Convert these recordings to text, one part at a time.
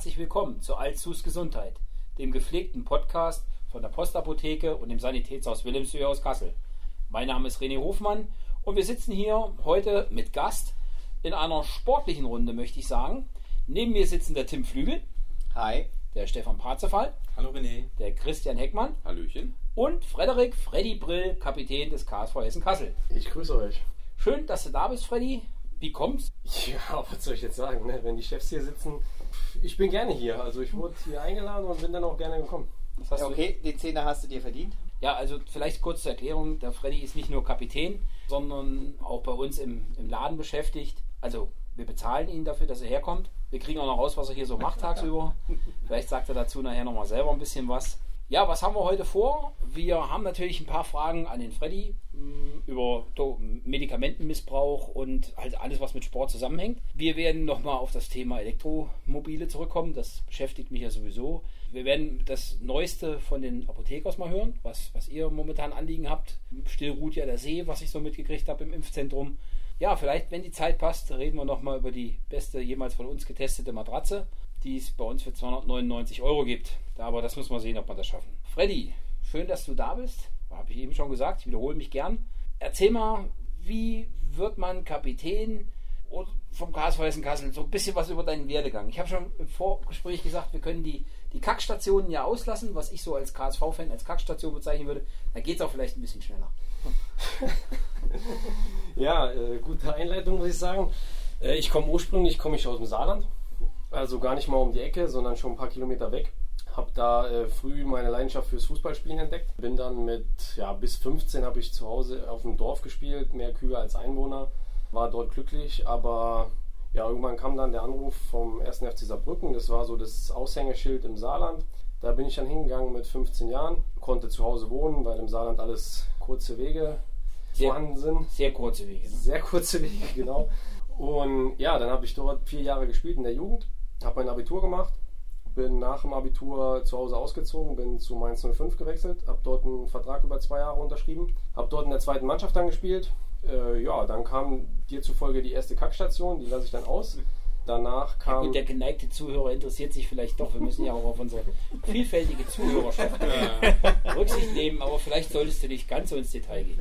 herzlich willkommen zu Altsus Gesundheit, dem gepflegten Podcast von der Postapotheke und dem Sanitätshaus Wilhelmshöhe aus Kassel. Mein Name ist René Hofmann und wir sitzen hier heute mit Gast in einer sportlichen Runde, möchte ich sagen. Neben mir sitzen der Tim Flügel. Hi. Der Stefan Parzefall. Hallo René. Der Christian Heckmann. Hallöchen. Und Frederik Freddy Brill, Kapitän des KSV Hessen Kassel. Ich grüße euch. Schön, dass du da bist, Freddy. Wie kommt's? Ja, was soll ich jetzt sagen, ne? wenn die Chefs hier sitzen? Ich bin gerne hier. Also ich wurde hier eingeladen und bin dann auch gerne gekommen. Ja, okay, die Zehner hast du dir verdient. Ja, also vielleicht kurz zur Erklärung. Der Freddy ist nicht nur Kapitän, sondern auch bei uns im, im Laden beschäftigt. Also wir bezahlen ihn dafür, dass er herkommt. Wir kriegen auch noch raus, was er hier so macht tagsüber. Vielleicht sagt er dazu nachher nochmal selber ein bisschen was. Ja, was haben wir heute vor? Wir haben natürlich ein paar Fragen an den Freddy mh, über Medikamentenmissbrauch und halt alles, was mit Sport zusammenhängt. Wir werden nochmal auf das Thema Elektromobile zurückkommen. Das beschäftigt mich ja sowieso. Wir werden das Neueste von den Apothekers mal hören, was, was ihr momentan Anliegen habt. Still ruht ja der See, was ich so mitgekriegt habe im Impfzentrum. Ja, vielleicht, wenn die Zeit passt, reden wir nochmal über die beste jemals von uns getestete Matratze, die es bei uns für 299 Euro gibt. Aber das müssen wir sehen, ob wir das schaffen. Freddy, schön, dass du da bist. Habe ich eben schon gesagt, ich wiederhole mich gern. Erzähl mal, wie wird man Kapitän vom KSV Hessen Kassel? So ein bisschen was über deinen Werdegang. Ich habe schon im Vorgespräch gesagt, wir können die, die Kackstationen ja auslassen, was ich so als KSV-Fan als Kackstation bezeichnen würde. Da geht es auch vielleicht ein bisschen schneller. ja, äh, gute Einleitung, muss ich sagen. Äh, ich komme ursprünglich komme ich aus dem Saarland. Also gar nicht mal um die Ecke, sondern schon ein paar Kilometer weg. Habe da äh, früh meine Leidenschaft fürs Fußballspielen entdeckt. Bin dann mit, ja, bis 15 habe ich zu Hause auf dem Dorf gespielt, mehr Kühe als Einwohner. War dort glücklich, aber ja, irgendwann kam dann der Anruf vom 1. FC Saarbrücken. Das war so das Aushängeschild im Saarland. Da bin ich dann hingegangen mit 15 Jahren, konnte zu Hause wohnen, weil im Saarland alles kurze Wege sehr, vorhanden sind. Sehr kurze Wege. Ne? Sehr kurze Wege, genau. Und ja, dann habe ich dort vier Jahre gespielt in der Jugend, habe mein Abitur gemacht, bin nach dem Abitur zu Hause ausgezogen, bin zu Mainz 05 gewechselt, habe dort einen Vertrag über zwei Jahre unterschrieben, habe dort in der zweiten Mannschaft dann gespielt. Äh, ja, dann kam dir zufolge die erste Kackstation, die lasse ich dann aus. Danach kam. Ja gut, der geneigte Zuhörer interessiert sich vielleicht doch. Wir müssen ja auch auf unsere vielfältige Zuhörerschaft Rücksicht nehmen, aber vielleicht solltest du nicht ganz so ins Detail gehen.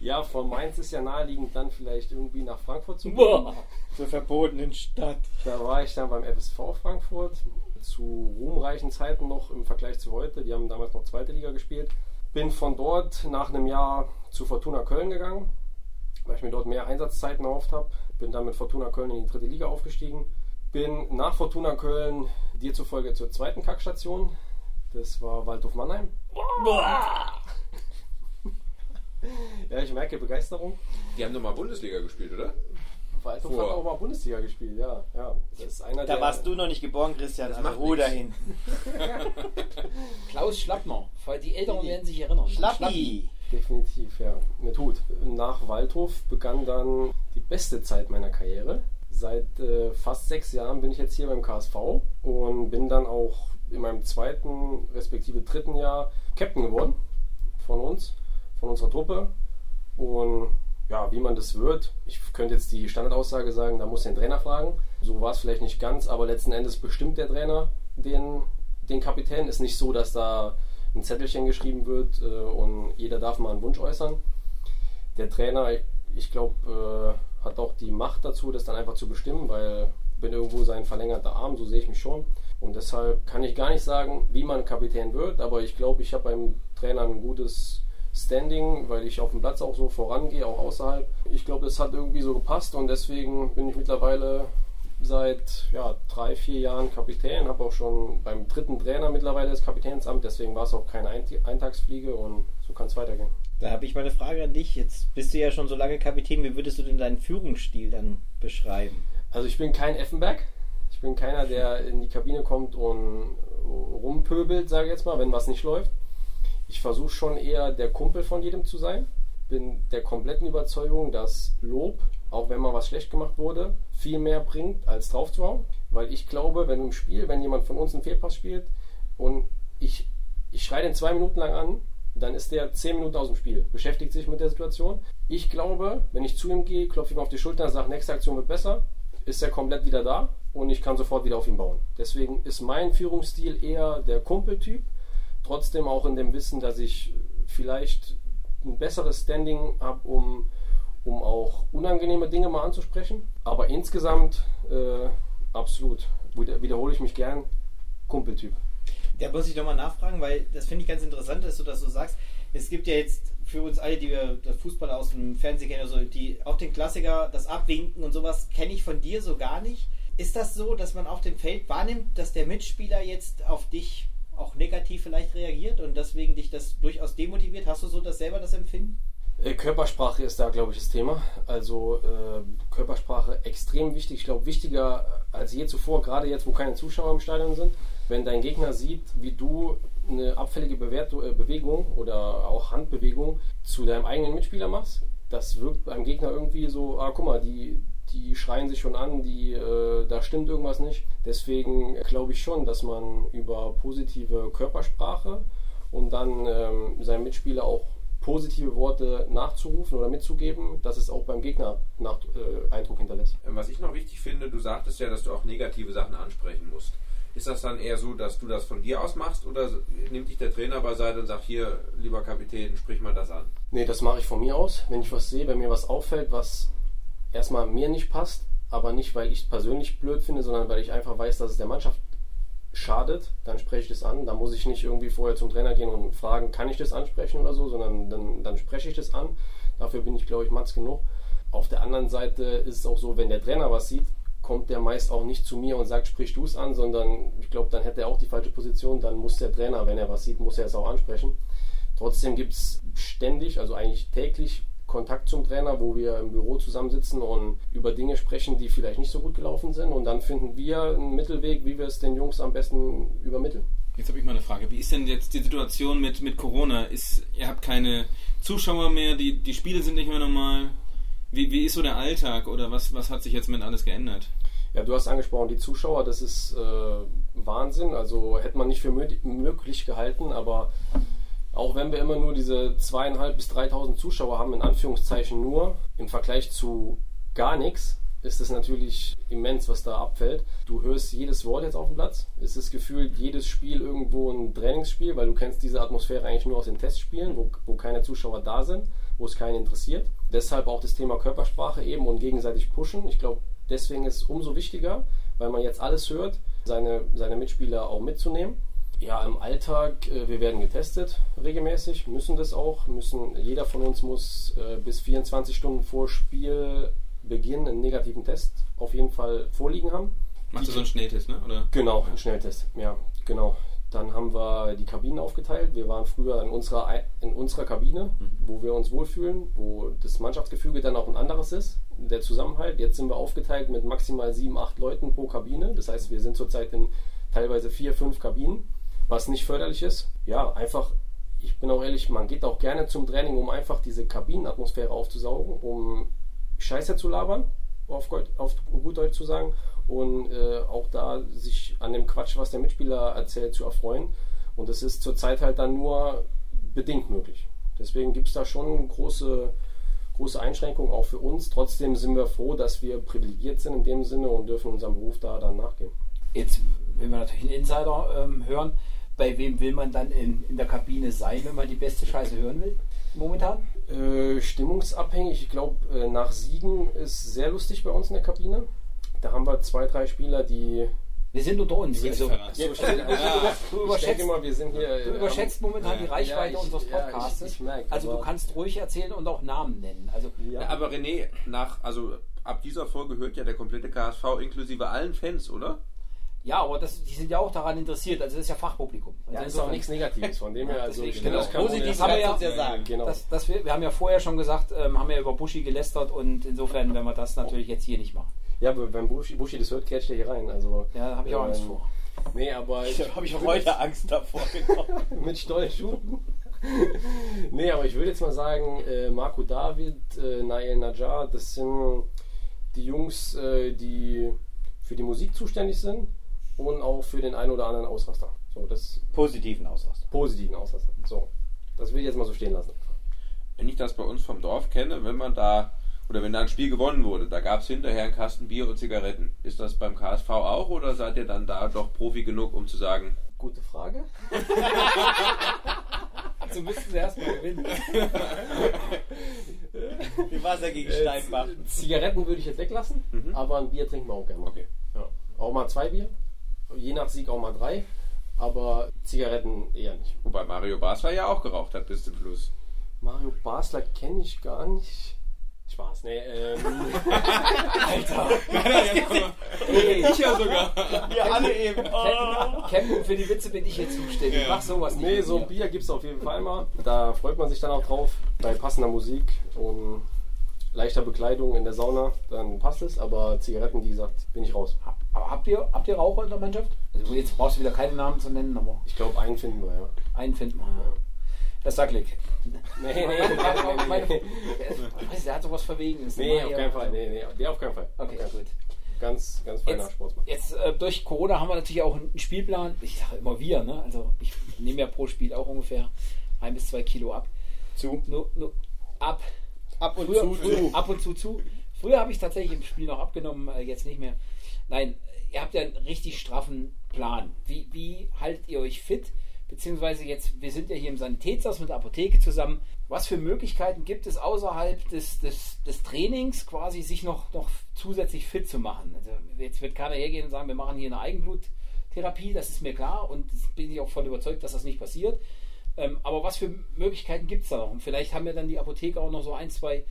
Ja, von Mainz ist ja naheliegend, dann vielleicht irgendwie nach Frankfurt zu gehen. Zur verbotenen Stadt. Da war ich dann beim FSV Frankfurt zu ruhmreichen Zeiten noch im Vergleich zu heute. Die haben damals noch zweite Liga gespielt. Bin von dort nach einem Jahr zu Fortuna Köln gegangen, weil ich mir dort mehr Einsatzzeiten erhofft habe. Bin dann mit Fortuna Köln in die dritte Liga aufgestiegen. Bin nach Fortuna Köln dir zufolge zur zweiten Kackstation. Das war Waldhof Mannheim. ja, ich merke Begeisterung. Die haben doch mal Bundesliga gespielt, oder? Waldhof Vor. hat auch mal Bundesliga gespielt, ja. ja. Das ist einer da warst du noch nicht geboren, Christian. Das also Ruhe da hinten. Klaus Schlappner. Die Älteren werden sich erinnern. Schlappi. Definitiv, ja. Mit Hut. Nach Waldhof begann dann die beste Zeit meiner Karriere. Seit äh, fast sechs Jahren bin ich jetzt hier beim KSV und bin dann auch in meinem zweiten respektive dritten Jahr Captain geworden unserer Truppe. Und ja, wie man das wird, ich könnte jetzt die Standardaussage sagen, da muss den Trainer fragen. So war es vielleicht nicht ganz, aber letzten Endes bestimmt der Trainer den, den Kapitän. Ist nicht so, dass da ein Zettelchen geschrieben wird äh, und jeder darf mal einen Wunsch äußern. Der Trainer, ich, glaube, äh, hat auch die Macht dazu, das dann einfach zu bestimmen, weil ich bin irgendwo sein verlängerter Arm, so sehe ich mich schon. Und deshalb kann ich gar nicht sagen, wie man Kapitän wird, aber ich glaube, ich habe beim Trainer ein gutes Standing, weil ich auf dem Platz auch so vorangehe, auch außerhalb. Ich glaube, das hat irgendwie so gepasst und deswegen bin ich mittlerweile seit ja, drei, vier Jahren Kapitän, habe auch schon beim dritten Trainer mittlerweile das Kapitänsamt, deswegen war es auch keine Eintagsfliege und so kann es weitergehen. Da habe ich mal eine Frage an dich. Jetzt bist du ja schon so lange Kapitän. Wie würdest du denn deinen Führungsstil dann beschreiben? Also ich bin kein Effenberg. Ich bin keiner, der in die Kabine kommt und rumpöbelt, sage ich jetzt mal, wenn was nicht läuft. Ich versuche schon eher der Kumpel von jedem zu sein. Bin der kompletten Überzeugung, dass Lob, auch wenn mal was schlecht gemacht wurde, viel mehr bringt, als drauf zu hauen. Weil ich glaube, wenn im Spiel, wenn jemand von uns einen Fehlpass spielt und ich, ich schreie den zwei Minuten lang an, dann ist der zehn Minuten aus dem Spiel, beschäftigt sich mit der Situation. Ich glaube, wenn ich zu ihm gehe, klopfe ihm auf die Schulter und sage, nächste Aktion wird besser, ist er komplett wieder da und ich kann sofort wieder auf ihn bauen. Deswegen ist mein Führungsstil eher der Kumpeltyp, trotzdem auch in dem Wissen, dass ich vielleicht ein besseres Standing habe, um, um auch unangenehme Dinge mal anzusprechen. Aber insgesamt äh, absolut, wieder, wiederhole ich mich gern, Kumpeltyp. Da muss ich doch mal nachfragen, weil das finde ich ganz interessant, dass du das so sagst. Es gibt ja jetzt für uns alle, die wir Fußball aus dem Fernsehen kennen, also die auch den Klassiker, das Abwinken und sowas kenne ich von dir so gar nicht. Ist das so, dass man auf dem Feld wahrnimmt, dass der Mitspieler jetzt auf dich auch negativ vielleicht reagiert und deswegen dich das durchaus demotiviert? Hast du so das selber das Empfinden? Äh, Körpersprache ist da, glaube ich, das Thema. Also äh, Körpersprache extrem wichtig. Ich glaube, wichtiger als je zuvor, gerade jetzt, wo keine Zuschauer im Stadion sind. Wenn dein Gegner sieht, wie du eine abfällige Bewert äh, Bewegung oder auch Handbewegung zu deinem eigenen Mitspieler machst, das wirkt beim Gegner irgendwie so, ah, guck mal, die, die schreien sich schon an, die, äh, da stimmt irgendwas nicht. Deswegen glaube ich schon, dass man über positive Körpersprache und dann ähm, seinem Mitspieler auch positive Worte nachzurufen oder mitzugeben, dass es auch beim Gegner nach, äh, Eindruck hinterlässt. Was ich noch wichtig finde, du sagtest ja, dass du auch negative Sachen ansprechen musst. Ist das dann eher so, dass du das von dir aus machst oder nimmt dich der Trainer beiseite und sagt, hier, lieber Kapitän, sprich mal das an? Nee, das mache ich von mir aus. Wenn ich was sehe, wenn mir was auffällt, was erstmal mir nicht passt, aber nicht, weil ich es persönlich blöd finde, sondern weil ich einfach weiß, dass es der Mannschaft schadet, dann spreche ich das an. Da muss ich nicht irgendwie vorher zum Trainer gehen und fragen, kann ich das ansprechen oder so, sondern dann, dann spreche ich das an. Dafür bin ich, glaube ich, Matz genug. Auf der anderen Seite ist es auch so, wenn der Trainer was sieht, kommt der meist auch nicht zu mir und sagt, sprich du es an, sondern ich glaube, dann hätte er auch die falsche Position. Dann muss der Trainer, wenn er was sieht, muss er es auch ansprechen. Trotzdem gibt es ständig, also eigentlich täglich Kontakt zum Trainer, wo wir im Büro zusammensitzen und über Dinge sprechen, die vielleicht nicht so gut gelaufen sind. Und dann finden wir einen Mittelweg, wie wir es den Jungs am besten übermitteln. Jetzt habe ich mal eine Frage. Wie ist denn jetzt die Situation mit, mit Corona? Ist, ihr habt keine Zuschauer mehr, die, die Spiele sind nicht mehr normal. Wie, wie ist so der Alltag oder was, was hat sich jetzt mit alles geändert? Ja, du hast angesprochen, die Zuschauer, das ist äh, Wahnsinn. Also hätte man nicht für möglich gehalten, aber auch wenn wir immer nur diese zweieinhalb bis 3.000 Zuschauer haben, in Anführungszeichen nur, im Vergleich zu gar nichts, ist es natürlich immens, was da abfällt. Du hörst jedes Wort jetzt auf dem Platz. Es ist gefühlt jedes Spiel irgendwo ein Trainingsspiel, weil du kennst diese Atmosphäre eigentlich nur aus den Testspielen, wo, wo keine Zuschauer da sind, wo es keinen interessiert. Deshalb auch das Thema Körpersprache eben und gegenseitig pushen. Ich glaube, deswegen ist es umso wichtiger, weil man jetzt alles hört, seine, seine Mitspieler auch mitzunehmen. Ja, im Alltag, äh, wir werden getestet regelmäßig, müssen das auch. Müssen, jeder von uns muss äh, bis 24 Stunden vor Spielbeginn einen negativen Test auf jeden Fall vorliegen haben. Machst du so einen Schnelltest, ne? Oder? Genau, einen Schnelltest, ja, genau. Dann haben wir die Kabinen aufgeteilt. Wir waren früher in unserer, in unserer Kabine, mhm. wo wir uns wohlfühlen, wo das Mannschaftsgefüge dann auch ein anderes ist, der Zusammenhalt. Jetzt sind wir aufgeteilt mit maximal sieben, acht Leuten pro Kabine. Das heißt, wir sind zurzeit in teilweise vier, fünf Kabinen was nicht förderlich ist. Ja, einfach, ich bin auch ehrlich, man geht auch gerne zum Training, um einfach diese Kabinenatmosphäre aufzusaugen, um Scheiße zu labern, auf, auf gut Deutsch zu sagen, und äh, auch da sich an dem Quatsch, was der Mitspieler erzählt, zu erfreuen. Und das ist zurzeit halt dann nur bedingt möglich. Deswegen gibt es da schon große, große Einschränkungen auch für uns. Trotzdem sind wir froh, dass wir privilegiert sind in dem Sinne und dürfen unserem Beruf da dann nachgehen. Jetzt will man natürlich einen Insider ähm, hören bei wem will man dann in, in der Kabine sein, wenn man die beste Scheiße hören will? Momentan? Äh, stimmungsabhängig. Ich glaube, äh, nach Siegen ist sehr lustig bei uns in der Kabine. Da haben wir zwei, drei Spieler, die. Wir sind unter uns. Also, ja, du, überschätzt, mal, wir sind hier, du überschätzt ähm, momentan die Reichweite ja, ich, unseres Podcasts. Ja, ich, ich merke, also du kannst ruhig erzählen und auch Namen nennen. Also, aber René, nach, also ab dieser Folge hört ja der komplette KSV inklusive allen Fans, oder? Ja, aber das, die sind ja auch daran interessiert. Also das ist ja Fachpublikum. Also ja, ist auch nichts Negatives von dem her. Also genau. Positiv haben wir ja, ja sagen. Genau. Das, das wir, wir haben ja vorher schon gesagt, ähm, haben ja über Buschi gelästert und insofern werden wir das natürlich jetzt hier nicht machen. Ja, aber wenn Buschi, Buschi das hört, catcht er hier rein. Also, ja, da habe ich auch ähm, Angst vor. Nee, aber ich, habe ich auch heute Angst davor genommen. Mit Stollschuhen. nee, aber ich würde jetzt mal sagen, äh, Marco David, äh, Nael Najjar, das sind die Jungs, äh, die für die Musik zuständig sind und auch für den einen oder anderen Ausraster. So, das positiven Ausraster. Positiven Ausraster. So, das will ich jetzt mal so stehen lassen. Wenn ich das bei uns vom Dorf kenne, wenn man da oder wenn da ein Spiel gewonnen wurde, da gab es hinterher einen Kasten Bier und Zigaretten. Ist das beim KSV auch oder seid ihr dann da doch Profi genug, um zu sagen, Gute Frage. Also müssten sie erstmal gewinnen. Wie war es ja gegen Äh, Steinbach? Zigaretten würde ich jetzt weglassen, Mhm. aber ein Bier trinken wir auch gerne mal. Okay. Ja. Auch mal zwei Bier. Je nach Sieg auch mal drei. Aber Zigaretten eher nicht. wobei Mario Basler ja auch geraucht hat bis zum Schluss. Mario Basler kenne ich gar nicht. Spaß, nee, ähm, Alter! Ey, ich ja sogar. Wir alle eben. Captain, für die Witze bin ich hier zuständig. Ja. Mach sowas nicht. nee, so ein Bier gibt es auf jeden Fall mal. Da freut man sich dann auch drauf. Bei passender Musik und leichter Bekleidung in der Sauna, dann passt es. Aber Zigaretten, wie gesagt, bin ich raus. Aber habt ihr, habt ihr Raucher in der Mannschaft? Also jetzt brauchst du wieder keinen Namen zu nennen, aber Ich glaube, einen finden wir, ja. einen finden wir. Ja. Herr Sacklick. Nee, nee, nee, nee, Meine- nee. Der hat sowas Verwegenes. Nee, auf keinen Fall. Nee, nee, der auf keinen Fall. Okay, gut. Ganz, ganz feiner Jetzt, Sportsmann. jetzt äh, durch Corona haben wir natürlich auch einen Spielplan. Ich sage immer wir, ne? Also ich nehme ja pro Spiel auch ungefähr ein bis zwei Kilo ab. Zu. Nur, nur ab. Ab und Früher, zu. früher, zu. ab und zu zu. Früher habe ich tatsächlich im Spiel noch abgenommen, äh, jetzt nicht mehr. Nein, ihr habt ja einen richtig straffen Plan. Wie, wie haltet ihr euch fit? Beziehungsweise jetzt, wir sind ja hier im Sanitätshaus mit der Apotheke zusammen. Was für Möglichkeiten gibt es außerhalb des, des, des Trainings quasi, sich noch, noch zusätzlich fit zu machen? Also jetzt wird keiner hergehen und sagen, wir machen hier eine Eigenbluttherapie, das ist mir klar und bin ich auch voll überzeugt, dass das nicht passiert. Ähm, aber was für Möglichkeiten gibt es da noch? Und vielleicht haben wir dann die Apotheke auch noch so ein, zwei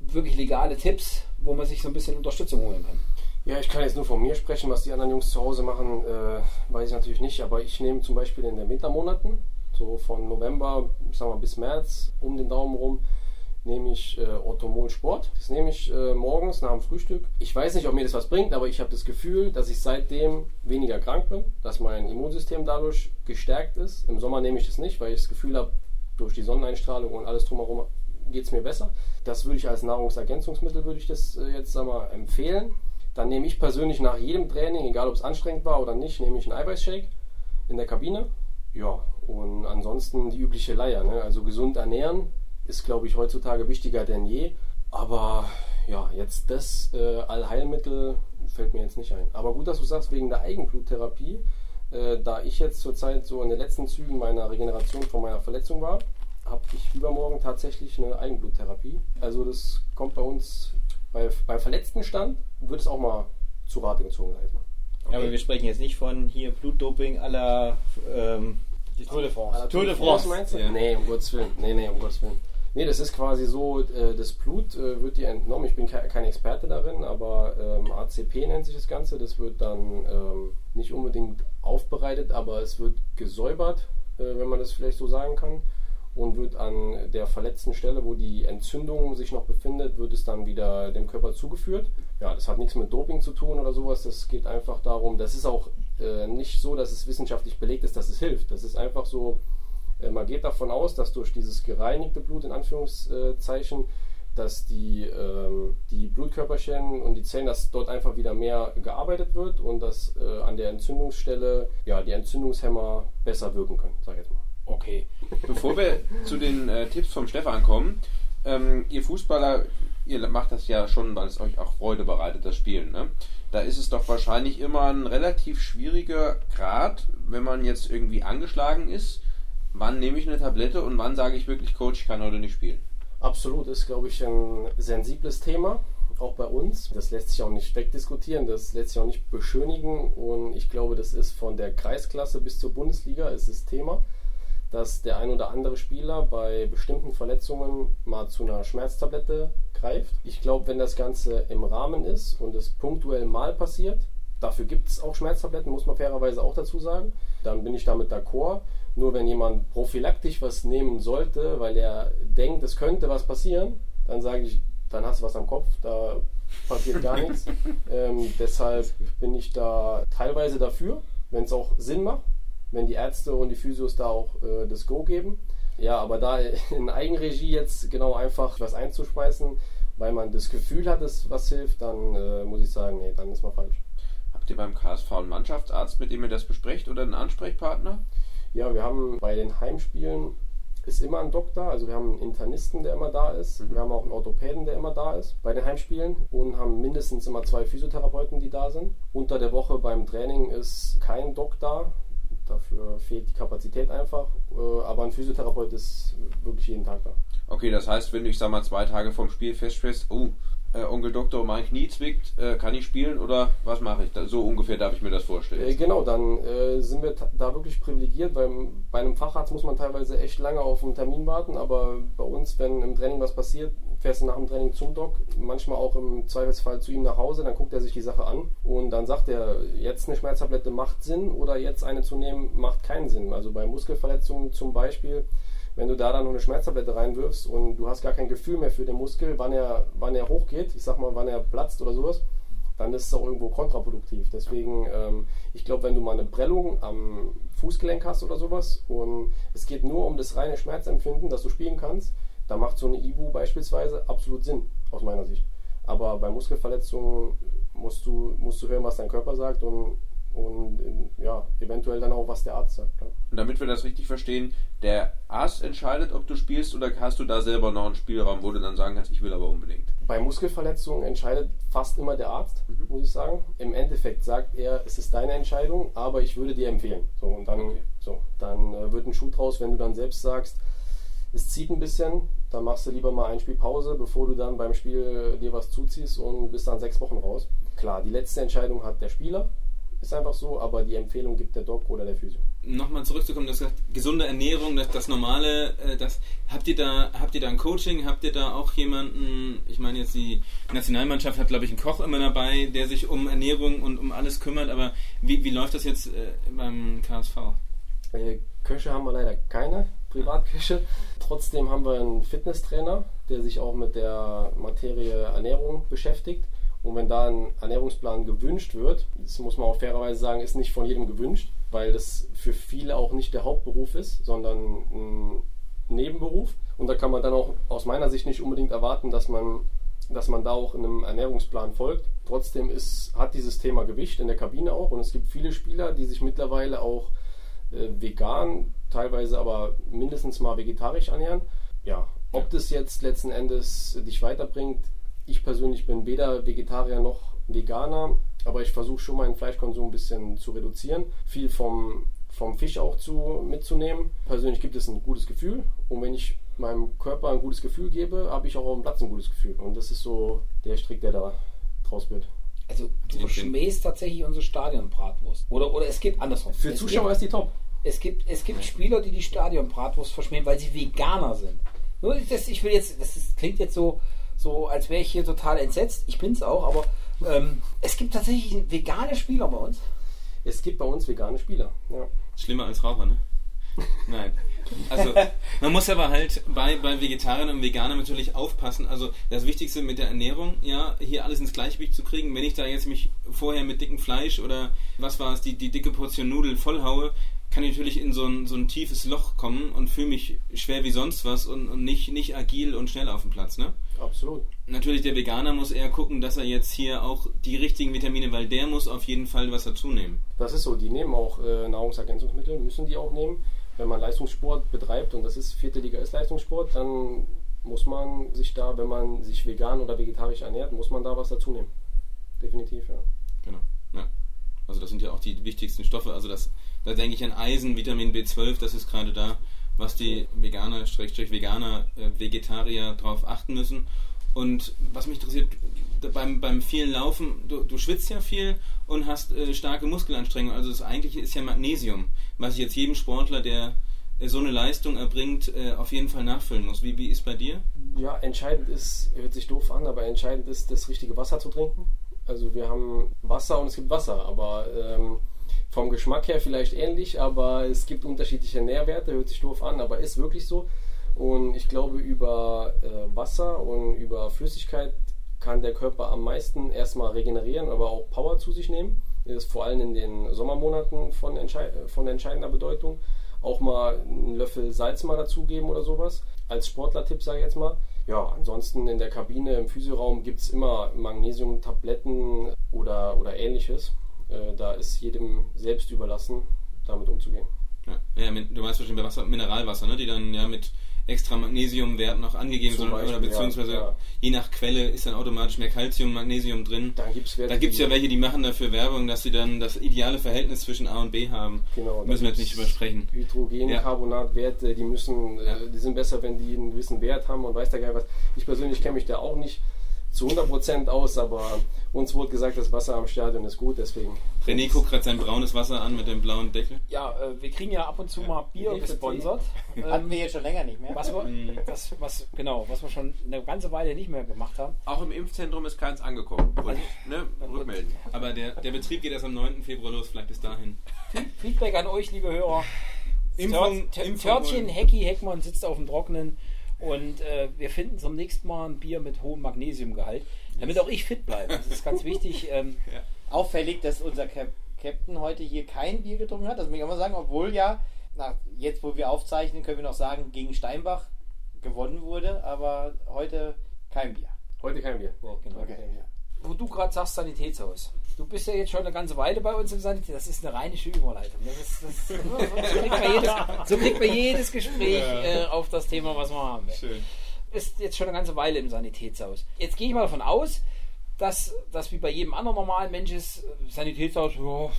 wirklich legale Tipps, wo man sich so ein bisschen Unterstützung holen kann. Ja, ich kann jetzt nur von mir sprechen, was die anderen Jungs zu Hause machen, äh, weiß ich natürlich nicht, aber ich nehme zum Beispiel in den Wintermonaten, so von November, ich sag bis März, um den Daumen rum, nehme ich äh, Orthomol Sport. Das nehme ich äh, morgens nach dem Frühstück. Ich weiß nicht, ob mir das was bringt, aber ich habe das Gefühl, dass ich seitdem weniger krank bin, dass mein Immunsystem dadurch gestärkt ist. Im Sommer nehme ich das nicht, weil ich das Gefühl habe, durch die Sonneneinstrahlung und alles drumherum geht es mir besser. Das würde ich als Nahrungsergänzungsmittel würde ich das äh, jetzt sag mal, empfehlen. Dann nehme ich persönlich nach jedem Training, egal ob es anstrengend war oder nicht, nehme ich einen Eiweißshake in der Kabine. Ja, und ansonsten die übliche Leier. Ne? Also gesund ernähren ist, glaube ich, heutzutage wichtiger denn je. Aber ja, jetzt das äh, Allheilmittel fällt mir jetzt nicht ein. Aber gut, dass du sagst, wegen der Eigenbluttherapie, äh, da ich jetzt zurzeit so in den letzten Zügen meiner Regeneration von meiner Verletzung war, habe ich übermorgen tatsächlich eine Eigenbluttherapie. Also das kommt bei uns bei, bei verletzten Stand, wird es auch mal zu Rate gezogen, sag ich mal. Ja, aber wir sprechen jetzt nicht von hier Blutdoping aller ähm, Tour de France. Tour de France. meinst du? Ja. Nee, um Gottes Willen. Nee, nee, um Gottes Willen. Nee, das ist quasi so, äh, das Blut äh, wird dir entnommen. Ich bin ke kein Experte darin, aber ähm, ACP nennt sich das Ganze. Das wird dann ähm, nicht unbedingt aufbereitet, aber es wird gesäubert, äh, wenn man das vielleicht so sagen kann. Und wird an der verletzten Stelle, wo die Entzündung sich noch befindet, wird es dann wieder dem Körper zugeführt. Ja, das hat nichts mit Doping zu tun oder sowas. Das geht einfach darum, das ist auch äh, nicht so, dass es wissenschaftlich belegt ist, dass es hilft. Das ist einfach so, man geht davon aus, dass durch dieses gereinigte Blut in Anführungszeichen, dass die, ähm, die Blutkörperchen und die Zellen, dass dort einfach wieder mehr gearbeitet wird und dass äh, an der Entzündungsstelle ja, die Entzündungshemmer besser wirken können, sag ich jetzt mal. Okay. Bevor wir zu den äh, Tipps vom Stefan kommen, ähm, ihr Fußballer, ihr macht das ja schon, weil es euch auch Freude bereitet, das Spielen. Ne? Da ist es doch wahrscheinlich immer ein relativ schwieriger Grad, wenn man jetzt irgendwie angeschlagen ist. Wann nehme ich eine Tablette und wann sage ich wirklich, Coach, ich kann heute nicht spielen? Absolut, ist, glaube ich, ein sensibles Thema, auch bei uns. Das lässt sich auch nicht wegdiskutieren, das lässt sich auch nicht beschönigen. Und ich glaube, das ist von der Kreisklasse bis zur Bundesliga ist das Thema, dass der ein oder andere Spieler bei bestimmten Verletzungen mal zu einer Schmerztablette greift. Ich glaube, wenn das Ganze im Rahmen ist und es punktuell mal passiert, dafür gibt es auch Schmerztabletten, muss man fairerweise auch dazu sagen, dann bin ich damit d'accord. Nur wenn jemand prophylaktisch was nehmen sollte, weil er denkt, es könnte was passieren, dann sage ich, dann hast du was am Kopf, da passiert gar nichts. Ähm, deshalb bin ich da teilweise dafür, wenn es auch Sinn macht, wenn die Ärzte und die Physios da auch äh, das Go geben. Ja, aber da in Eigenregie jetzt genau einfach was einzuschmeißen, weil man das Gefühl hat, dass was hilft, dann äh, muss ich sagen, nee, dann ist man falsch. Habt ihr beim KSV einen Mannschaftsarzt, mit dem ihr das besprecht oder einen Ansprechpartner? Ja, wir haben bei den Heimspielen ist immer ein Doktor. Also wir haben einen Internisten, der immer da ist. Mhm. Wir haben auch einen Orthopäden, der immer da ist bei den Heimspielen und haben mindestens immer zwei Physiotherapeuten, die da sind. Unter der Woche beim Training ist kein Doktor. Dafür fehlt die Kapazität einfach. Äh, Aber ein Physiotherapeut ist wirklich jeden Tag da. Okay, das heißt, wenn du, ich sag mal, zwei Tage vorm Spiel feststellst, oh, äh, Onkel Doktor, mein Knie zwickt, äh, kann ich spielen oder was mache ich? Da, so ungefähr darf ich mir das vorstellen. Äh, Genau, dann äh, sind wir da wirklich privilegiert, weil bei einem Facharzt muss man teilweise echt lange auf einen Termin warten, aber bei uns, wenn im Training was passiert, fährst du nach dem Training zum Doc, manchmal auch im Zweifelsfall zu ihm nach Hause, dann guckt er sich die Sache an und dann sagt er, jetzt eine Schmerztablette macht Sinn oder jetzt eine zu nehmen macht keinen Sinn. Also bei Muskelverletzungen zum Beispiel, wenn du da dann noch eine Schmerztablette reinwirfst und du hast gar kein Gefühl mehr für den Muskel, wann er, wann er hochgeht, ich sag mal, wann er platzt oder sowas, dann ist es auch irgendwo kontraproduktiv. Deswegen, ähm, ich glaube, wenn du mal eine Prellung am Fußgelenk hast oder sowas und es geht nur um das reine Schmerzempfinden, dass du spielen kannst, da macht so eine Ibu beispielsweise absolut Sinn, aus meiner Sicht. Aber bei Muskelverletzungen musst du, musst du hören, was dein Körper sagt und, und äh, ja, eventuell dann auch, was der Arzt sagt. Ja. Und damit wir das richtig verstehen, der Arzt entscheidet, ob du spielst oder hast du da selber noch einen Spielraum, wo du dann sagen kannst, ich will aber unbedingt. Bei Muskelverletzungen entscheidet fast immer der Arzt, Mhm. muss ich sagen. Im Endeffekt sagt er, es ist deine Entscheidung, aber ich würde dir empfehlen. So, und dann, Okay. so, dann äh, wird ein Schuh draus, wenn du dann selbst sagst, es zieht ein bisschen, dann machst du lieber mal ein Spiel Pause, bevor du dann beim Spiel dir was zuziehst und bist dann sechs Wochen raus. Klar, die letzte Entscheidung hat der Spieler, ist einfach so, aber die Empfehlung gibt der Doc oder der Physio. Nochmal zurückzukommen, du hast gesagt, gesunde Ernährung, das, das Normale, äh, das habt ihr da, habt ihr da ein Coaching, habt ihr da auch jemanden, ich meine jetzt die Nationalmannschaft hat glaube ich einen Koch immer dabei, der sich um Ernährung und um alles kümmert, aber wie, wie läuft das jetzt äh, beim KSV? Äh, Köche haben wir leider keine, Privatköche. Trotzdem haben wir einen Fitnesstrainer, der sich auch mit der Materie Ernährung beschäftigt. Und wenn da ein Ernährungsplan gewünscht wird, das muss man auch fairerweise sagen, ist nicht von jedem gewünscht, weil das für viele auch nicht der Hauptberuf ist, sondern ein Nebenberuf. Und da kann man dann auch aus meiner Sicht nicht unbedingt erwarten, dass man, dass man da auch einem Ernährungsplan folgt. Trotzdem ist, hat dieses Thema Gewicht in der Kabine auch. Und es gibt viele Spieler, die sich mittlerweile auch äh, vegan, teilweise aber mindestens mal vegetarisch ernähren. Ja, ob das jetzt letzten Endes dich weiterbringt, ich persönlich bin weder Vegetarier noch Veganer, aber ich versuche schon meinen Fleischkonsum ein bisschen zu reduzieren. Viel vom, vom Fisch auch zu, mitzunehmen. Persönlich gibt es ein gutes Gefühl und wenn ich meinem Körper ein gutes Gefühl gebe, habe ich auch auf dem Platz ein gutes Gefühl. Und das ist so der Strick, der da draus wird. Also du verschmähst tatsächlich unsere Stadionbratwurst. Oder, oder es gibt andersrum. Für es Zuschauer gibt, ist die top. es gibt es gibt Spieler, die die Stadionbratwurst verschmähen, weil sie Veganer sind. Nur das, ich will jetzt, das ist, klingt jetzt so, so, als wäre ich hier total entsetzt. Ich bin's auch, aber ähm, es gibt tatsächlich vegane Spieler bei uns. Es gibt bei uns vegane Spieler. Ja. Schlimmer als Raucher, ne? Nein. Also, man muss aber halt bei, bei Vegetariern und Veganern natürlich aufpassen. Also, das Wichtigste mit der Ernährung, ja, hier alles ins Gleichgewicht zu kriegen. Wenn ich da jetzt mich vorher mit dickem Fleisch oder was war es, die, die dicke Portion Nudel vollhaue, kann ich natürlich in so ein, so ein tiefes Loch kommen und fühle mich schwer wie sonst was und, und nicht, nicht agil und schnell auf dem Platz, ne? Absolut. Natürlich, der Veganer muss eher gucken, dass er jetzt hier auch die richtigen Vitamine, weil der muss auf jeden Fall was dazu nehmen. Das ist so, die nehmen auch äh, Nahrungsergänzungsmittel, müssen die auch nehmen. Wenn man Leistungssport betreibt und das ist vierte Liga ist Leistungssport, dann muss man sich da, wenn man sich vegan oder vegetarisch ernährt, muss man da was dazu nehmen. Definitiv, ja. Genau. Ja. Also das sind ja auch die wichtigsten Stoffe. Also das, da denke ich an Eisen, Vitamin B12, das ist gerade da, was die Veganer, Schrägstrich Veganer, äh, Vegetarier drauf achten müssen. Und was mich interessiert, beim, beim vielen Laufen, du, du schwitzt ja viel und hast äh, starke Muskelanstrengungen. Also das eigentliche ist ja Magnesium, was ich jetzt jedem Sportler, der äh, so eine Leistung erbringt, äh, auf jeden Fall nachfüllen muss. Wie, wie ist bei dir? Ja, entscheidend ist, hört sich doof an, aber entscheidend ist, das richtige Wasser zu trinken. Also wir haben Wasser und es gibt Wasser, aber ähm, vom Geschmack her vielleicht ähnlich, aber es gibt unterschiedliche Nährwerte, hört sich doof an, aber ist wirklich so. Und ich glaube, über äh, Wasser und über Flüssigkeit kann der Körper am meisten erstmal regenerieren, aber auch Power zu sich nehmen. Das ist vor allem in den Sommermonaten von, entschei von entscheidender Bedeutung. Auch mal einen Löffel Salz mal dazugeben oder sowas. Als Sportler-Tipp sage ich jetzt mal. Ja, ansonsten in der Kabine, im Physioraum gibt es immer Magnesium-Tabletten oder, oder ähnliches. Äh, da ist jedem selbst überlassen, damit umzugehen. Ja, ja du meinst bei Wasser, Mineralwasser, ne? die dann ja mit extra Magnesiumwert noch angegeben Zum sind oder Beispiel, beziehungsweise ja, ja. je nach Quelle ist dann automatisch mehr Calcium, Magnesium drin. Da gibt es ja welche, die machen dafür Werbung, dass sie dann das ideale Verhältnis zwischen A und B haben. Genau, Müssen wir jetzt nicht übersprechen. Hydrogencarbonatwerte, die müssen, Ja. äh, die sind besser, wenn die einen gewissen Wert haben und weiß der Geil was. Ich persönlich kenne mich da auch nicht zu 100% aus, aber uns wurde gesagt, das Wasser am Stadion ist gut, deswegen. René guckt gerade sein braunes Wasser an mit dem blauen Deckel. Ja, äh, wir kriegen ja ab und zu mal Bier gesponsert. Hatten Ähm, wir jetzt schon länger nicht mehr. was wir, das, was, genau, was wir schon eine ganze Weile nicht mehr gemacht haben. Auch im Impfzentrum ist keins angekommen. Und, ne, rückmelden. Aber der, der Betrieb geht erst am 9. Februar los, vielleicht bis dahin. Feedback an euch, liebe Hörer. Impfung- Tör- Impfung Törtchen, Hecki, Heckmann sitzt auf dem Trockenen und äh, wir finden zum nächsten Mal ein Bier mit hohem Magnesiumgehalt, damit auch ich fit bleibe. Das ist ganz wichtig. Ähm, Auffällig, dass unser Cap Captain heute hier kein Bier getrunken hat. Das muss ich auch mal sagen, obwohl ja, nach, jetzt wo wir aufzeichnen, können wir noch sagen, gegen Steinbach gewonnen wurde, aber heute kein Bier. Heute kein Bier. Nee, Genau. heute kein Bier. wo du gerade sagst, Sanitätshaus. Du bist ja jetzt schon eine ganze Weile bei uns im Sanitätshaus. Das ist eine rheinische Überleitung. Das ist, das, so, kriegt man jedes, so kriegt man jedes Gespräch äh, auf das Thema, was wir haben. Schön. Ist jetzt schon eine ganze Weile im Sanitätshaus. Jetzt gehe ich mal davon aus, dass das wie bei jedem anderen normalen Mensch ist, äh, Sanitätshaus, ja,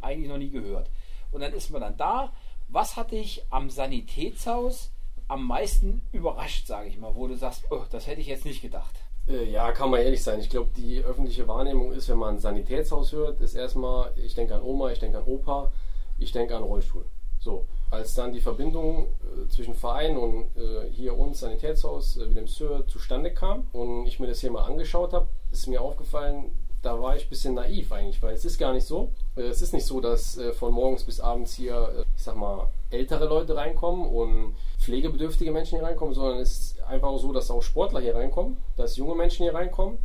eigentlich noch nie gehört. Und dann ist man dann da. Was hat dich am Sanitätshaus am meisten überrascht, sage ich mal, wo du sagst, oh, das hätte ich jetzt nicht gedacht? Äh, Ja, kann man ehrlich sein. Ich glaube, die öffentliche Wahrnehmung ist, wenn man ein Sanitätshaus hört, ist erstmal, ich denke an Oma, ich denke an Opa, ich denke an Rollstuhl. So, als dann die Verbindung äh, zwischen Verein und äh, hier uns Sanitätshaus äh, Wilhelmshöhe zustande kam und ich mir das hier mal angeschaut habe, ist mir aufgefallen, da war ich ein bisschen naiv eigentlich, weil es ist gar nicht so. Äh, Es ist nicht so, dass äh, von morgens bis abends hier, äh, ich sag mal, ältere Leute reinkommen und pflegebedürftige Menschen hier reinkommen, sondern es ist einfach so, dass auch Sportler hier reinkommen, dass junge Menschen hier reinkommen.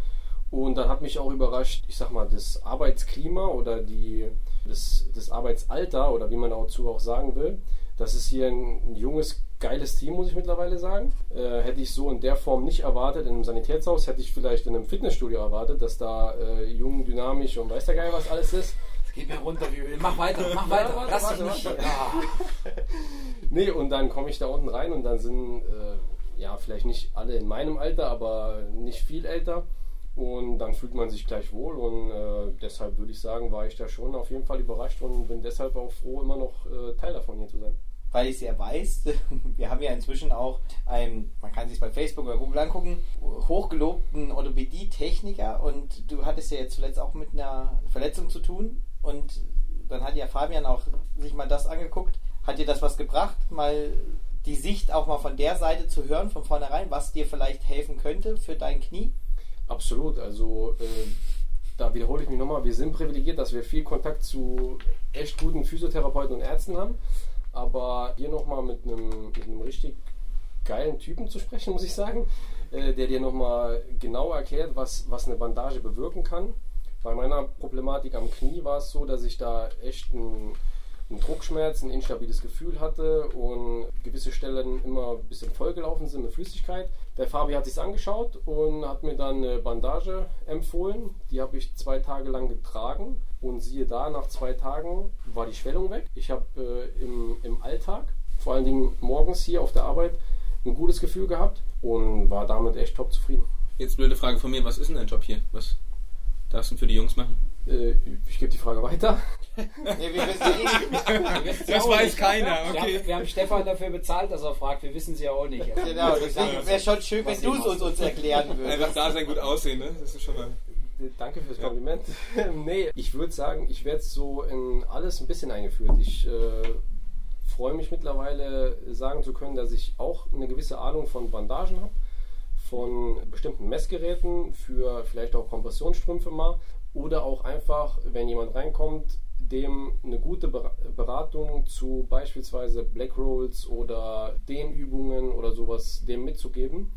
Und dann hat mich auch überrascht, ich sag mal, das Arbeitsklima oder die, das, das Arbeitsalter oder wie man dazu auch sagen will. Das ist hier ein, ein junges, geiles Team, muss ich mittlerweile sagen. Äh, hätte ich so in der Form nicht erwartet. In einem Sanitätshaus hätte ich vielleicht in einem Fitnessstudio erwartet, dass da äh, jung, dynamisch und weiß der Geil was alles ist. Es geht mir runter wie Öl. Mach weiter, mach weiter. warte, Lass dich nicht. Ja. Nee, und dann komme ich da unten rein und dann sind, äh, ja, vielleicht nicht alle in meinem Alter, aber nicht viel älter. Und dann fühlt man sich gleich wohl und äh, deshalb würde ich sagen, war ich da schon auf jeden Fall überrascht und bin deshalb auch froh, immer noch äh, Teil davon hier zu sein. weil ich es ja weiß, wir haben ja inzwischen auch einen, man kann sich bei Facebook oder Google angucken, hochgelobten Orthopädie-Techniker und du hattest ja jetzt zuletzt auch mit einer Verletzung zu tun und dann hat ja Fabian auch sich mal das angeguckt. Hat dir das was gebracht, mal die Sicht auch mal von der Seite zu hören, von vornherein, was dir vielleicht helfen könnte für dein Knie? Absolut, also äh, da wiederhole ich mich nochmal, wir sind privilegiert, dass wir viel Kontakt zu echt guten Physiotherapeuten und Ärzten haben. Aber hier nochmal mit einem, mit einem richtig geilen Typen zu sprechen, muss ich sagen, äh, der dir nochmal genau erklärt, was, was eine Bandage bewirken kann. Bei meiner Problematik am Knie war es so, dass ich da echt einen, einen Druckschmerz, ein instabiles Gefühl hatte und gewisse Stellen immer ein bisschen vollgelaufen sind mit Flüssigkeit. Der Fabi hat sich angeschaut und hat mir dann eine Bandage empfohlen. Die habe ich zwei Tage lang getragen und siehe da, nach zwei Tagen war die Schwellung weg. Ich habe äh, im, im Alltag, vor allen Dingen morgens hier auf der Arbeit, ein gutes Gefühl gehabt und war damit echt top zufrieden. Jetzt blöde Frage von mir, was ist denn dein Job hier? Was darfst du für die Jungs machen? Äh, ich gebe die Frage weiter. Nee, wir wissen eh nicht. Wir ja Das weiß nicht. keiner, Wir okay. haben, wir haben Stefan dafür bezahlt, dass er fragt. Wir wissen es ja auch nicht. Genau, deswegen wäre schon schön, wenn du es uns, uns erklären Einfach würdest. da sein, gut aussehen, ne? Das ist schon mal. Danke fürs Kompliment. nee, ich würde sagen, ich werde so in alles ein bisschen eingeführt. Ich äh, freue mich mittlerweile sagen zu können, dass ich auch eine gewisse Ahnung von Bandagen habe, von bestimmten Messgeräten, für vielleicht auch Kompressionsstrümpfe mal oder auch einfach, wenn jemand reinkommt, dem eine gute Ber- Beratung zu beispielsweise Black Rolls oder Dehnübungen oder sowas dem mitzugeben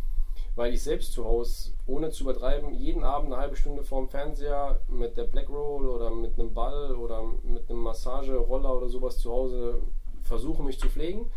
weil ich selbst zu Hause, ohne zu übertreiben, jeden Abend eine halbe Stunde vorm Fernseher mit der Black Roll oder mit einem Ball oder mit einem Massageroller oder sowas zu Hause versuche, mich zu pflegen.